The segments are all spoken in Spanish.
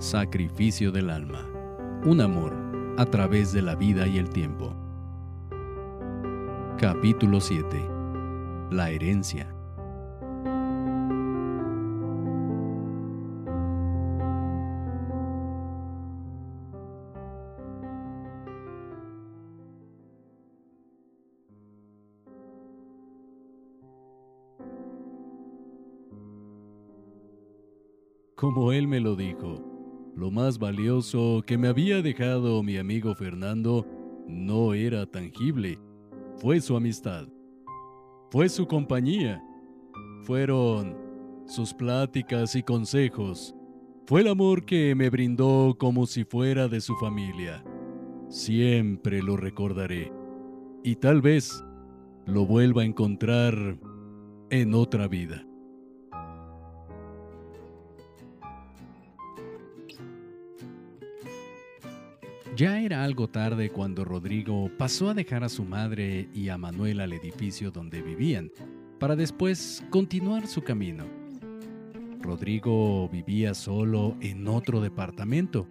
Sacrificio del alma. Un amor a través de la vida y el tiempo. Capítulo 7. La herencia. Como él me lo dijo, lo más valioso que me había dejado mi amigo Fernando no era tangible, fue su amistad, fue su compañía, fueron sus pláticas y consejos, fue el amor que me brindó como si fuera de su familia. Siempre lo recordaré. Y tal vez lo vuelva a encontrar en otra vida. Ya era algo tarde cuando Rodrigo pasó a dejar a su madre y a Manuel al edificio donde vivían, para después continuar su camino. Rodrigo vivía solo en otro departamento,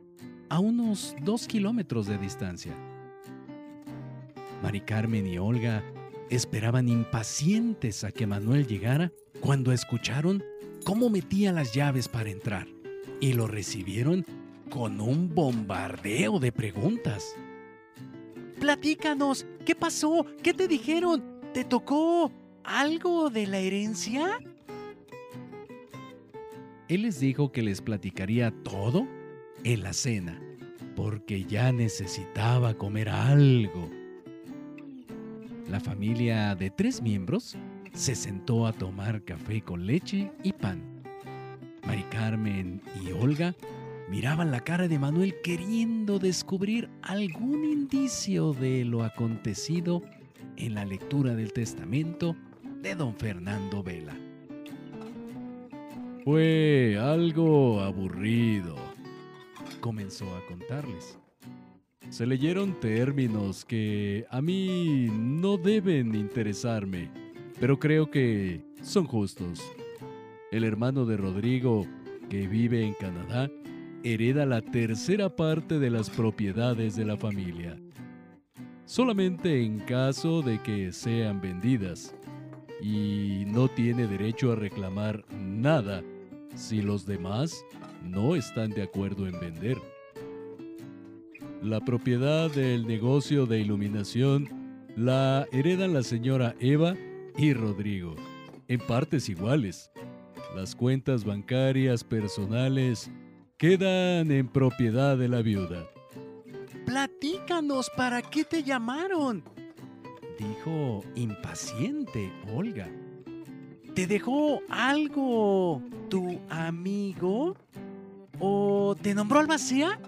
a unos dos kilómetros de distancia. Mari Carmen y Olga esperaban impacientes a que Manuel llegara cuando escucharon cómo metía las llaves para entrar y lo recibieron con un bombardeo de preguntas. Platícanos, ¿qué pasó? ¿Qué te dijeron? ¿Te tocó algo de la herencia? Él les dijo que les platicaría todo en la cena, porque ya necesitaba comer algo. La familia de tres miembros se sentó a tomar café con leche y pan. Mari Carmen y Olga miraban la cara de Manuel queriendo descubrir algún indicio de lo acontecido en la lectura del testamento de don Fernando Vela. Fue algo aburrido, comenzó a contarles. Se leyeron términos que a mí no deben interesarme, pero creo que son justos. El hermano de Rodrigo, que vive en Canadá, hereda la tercera parte de las propiedades de la familia, solamente en caso de que sean vendidas, y no tiene derecho a reclamar nada si los demás no están de acuerdo en vender. La propiedad del negocio de iluminación la heredan la señora Eva y Rodrigo, en partes iguales. Las cuentas bancarias personales quedan en propiedad de la viuda. Platícanos, ¿para qué te llamaron? Dijo impaciente Olga. ¿Te dejó algo tu amigo? ¿O te nombró albacea?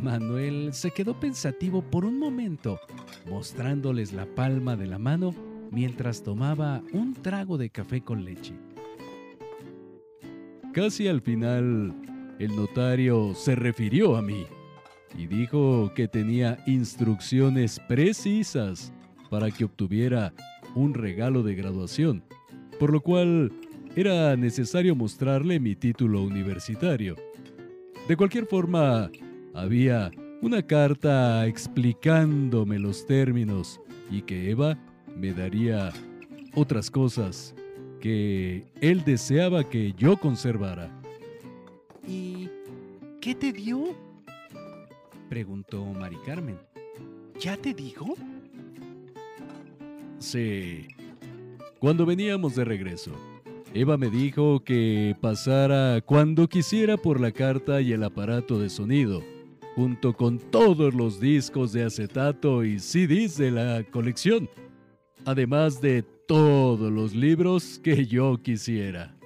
Manuel se quedó pensativo por un momento, mostrándoles la palma de la mano mientras tomaba un trago de café con leche. Casi al final, el notario se refirió a mí y dijo que tenía instrucciones precisas para que obtuviera un regalo de graduación, por lo cual era necesario mostrarle mi título universitario. De cualquier forma, había una carta explicándome los términos y que Eva me daría otras cosas que él deseaba que yo conservara. ¿Y qué te dio? preguntó Mari Carmen. ¿Ya te dijo? Sí. Cuando veníamos de regreso, Eva me dijo que pasara cuando quisiera por la carta y el aparato de sonido, junto con todos los discos de acetato y CDs de la colección, además de todos los libros que yo quisiera.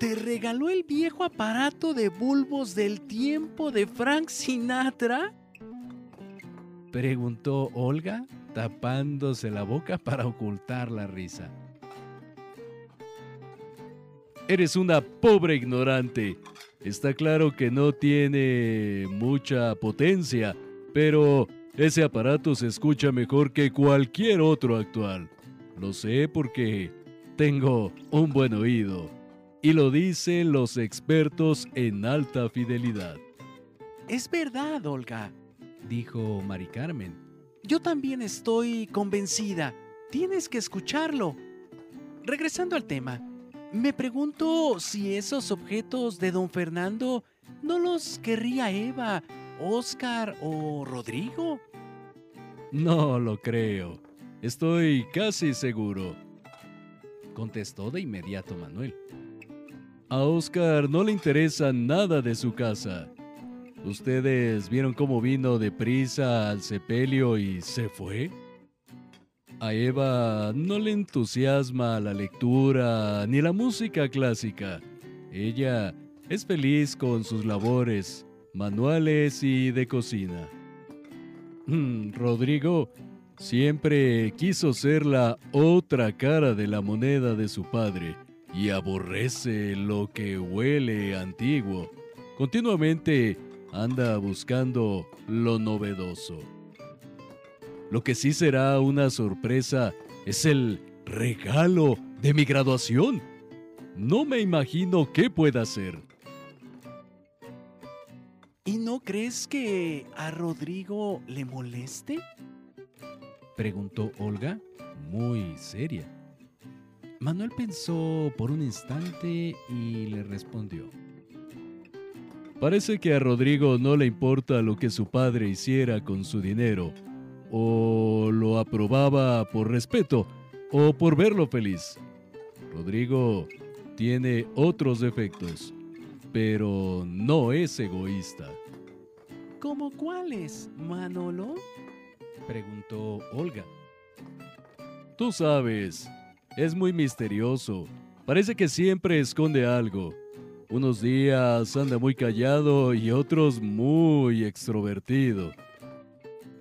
¿Te regaló el viejo aparato de bulbos del tiempo de Frank Sinatra? Preguntó Olga, tapándose la boca para ocultar la risa. Eres una pobre ignorante. Está claro que no tiene mucha potencia, pero ese aparato se escucha mejor que cualquier otro actual. Lo sé porque tengo un buen oído. y lo dicen los expertos en alta fidelidad. Es verdad, Olga, dijo Mari Carmen. Yo también estoy convencida. Tienes que escucharlo. Regresando al tema, me pregunto si esos objetos de don Fernando no los querría Eva, Oscar o Rodrigo. No lo creo. Estoy casi seguro. Contestó de inmediato Manuel. A Oscar no le interesa nada de su casa. ¿Ustedes vieron cómo vino deprisa al sepelio y se fue? A Eva no le entusiasma la lectura ni la música clásica. Ella es feliz con sus labores manuales y de cocina. Mm, Rodrigo siempre quiso ser la otra cara de la moneda de su padre y aborrece lo que huele antiguo. Continuamente anda buscando lo novedoso. Lo que sí será una sorpresa es el regalo de mi graduación. No me imagino qué pueda ser. ¿Y no crees que a Rodrigo le moleste? Preguntó Olga, muy seria. Manuel pensó por un instante y le respondió. Parece que a Rodrigo no le importa lo que su padre hiciera con su dinero o lo aprobaba por respeto o por verlo feliz. Rodrigo tiene otros defectos, pero no es egoísta. ¿Cómo cuáles, Manolo? Preguntó Olga. Tú sabes, es muy misterioso. Parece que siempre esconde algo. Unos días anda muy callado y otros muy extrovertido.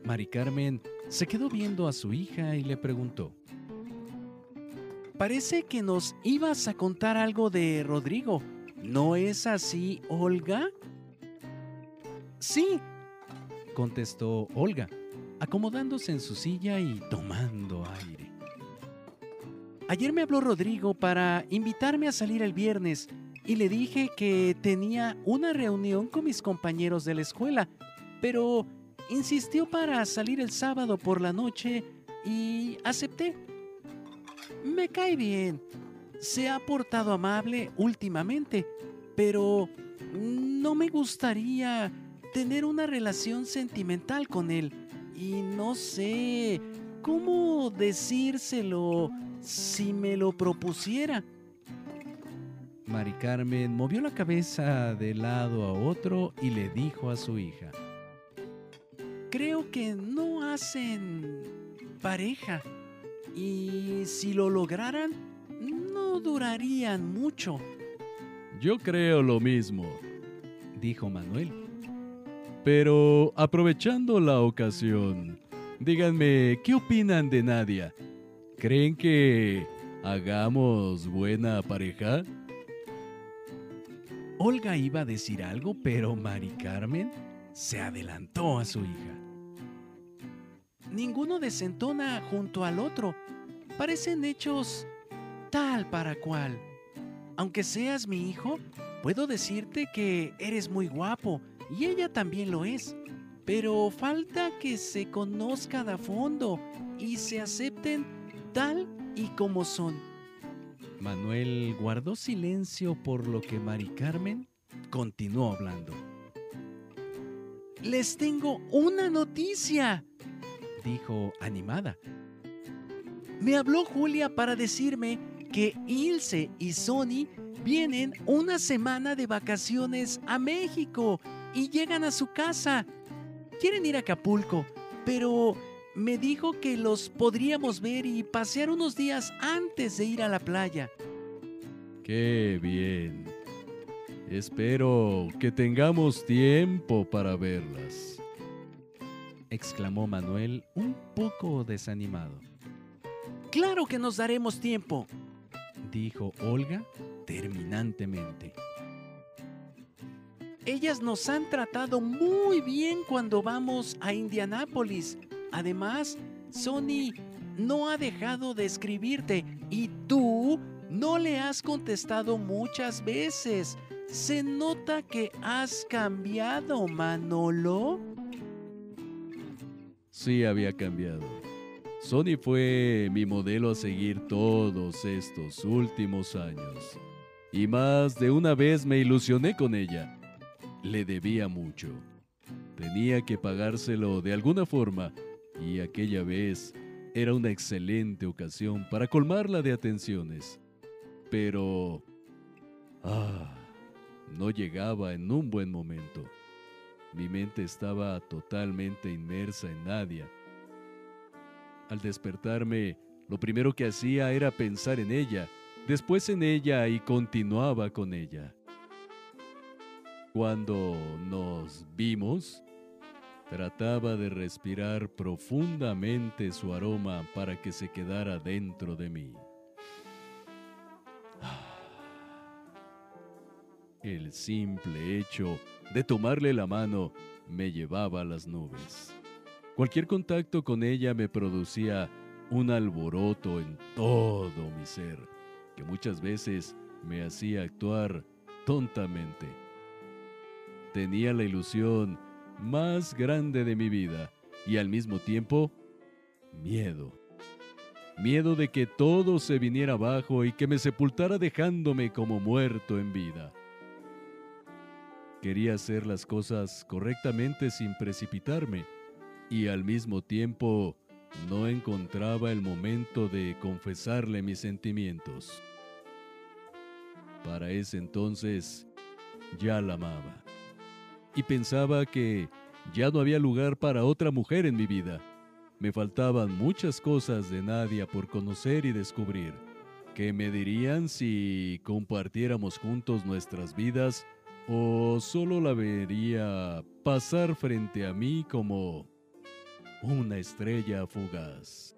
Mari Carmen se quedó viendo a su hija y le preguntó. Parece que nos ibas a contar algo de Rodrigo. ¿No es así, Olga? Sí, contestó Olga, acomodándose en su silla y tomando aire. Ayer me habló Rodrigo para invitarme a salir el viernes y le dije que tenía una reunión con mis compañeros de la escuela, pero insistió para salir el sábado por la noche y acepté. Me cae bien. Se ha portado amable últimamente, pero no me gustaría tener una relación sentimental con él. Y no sé cómo decírselo si me lo propusiera. Mari Carmen movió la cabeza de lado a otro y le dijo a su hija, creo que no hacen pareja. Y si lo lograran, no durarían mucho. Yo creo lo mismo, dijo Manuel. Pero aprovechando la ocasión, díganme, ¿qué opinan de Nadia? ¿Creen que hagamos buena pareja? Olga iba a decir algo, pero Mari Carmen se adelantó a su hija. Ninguno desentona junto al otro. Parecen hechos tal para cual. Aunque seas mi hijo, puedo decirte que eres muy guapo y ella también lo es. Pero falta que se conozcan a fondo y se acepten tal y como son. Manuel guardó silencio por lo que Mari Carmen continuó hablando. Les tengo una noticia, dijo animada. Me habló Julia para decirme que Ilse y Sony vienen una semana de vacaciones a México y llegan a su casa. Quieren ir a Acapulco, pero me dijo que los podríamos ver y pasear unos días antes de ir a la playa. ¡Qué bien! Espero que tengamos tiempo para verlas exclamó Manuel un poco desanimado. Claro que nos daremos tiempo, dijo Olga terminantemente. Ellas nos han tratado muy bien cuando vamos a Indianápolis. Además, Sony no ha dejado de escribirte y tú No le has contestado muchas veces. Se nota que has cambiado, Manolo. Sí había cambiado. Sony fue mi modelo a seguir todos estos últimos años. Y más de una vez me ilusioné con ella. Le debía mucho. Tenía que pagárselo de alguna forma y aquella vez era una excelente ocasión para colmarla de atenciones. Pero... Ah, no llegaba en un buen momento. Mi mente estaba totalmente inmersa en Nadia. Al despertarme, lo primero que hacía era pensar en ella, después en ella y continuaba con ella. Cuando nos vimos, trataba de respirar profundamente su aroma para que se quedara dentro de mí. El simple hecho de tomarle la mano me llevaba a las nubes. Cualquier contacto con ella me producía un alboroto en todo mi ser, que muchas veces me hacía actuar tontamente. Tenía la ilusión más grande de mi vida y al mismo tiempo miedo. Miedo de que todo se viniera abajo y que me sepultara dejándome como muerto en vida. Quería hacer las cosas correctamente sin precipitarme y al mismo tiempo no encontraba el momento de confesarle mis sentimientos. Para ese entonces ya la amaba y pensaba que ya no había lugar para otra mujer en mi vida. Me faltaban muchas cosas de Nadia por conocer y descubrir. ¿Qué me dirían si compartiéramos juntos nuestras vidas ¿O solo la vería pasar frente a mí como una estrella fugaz?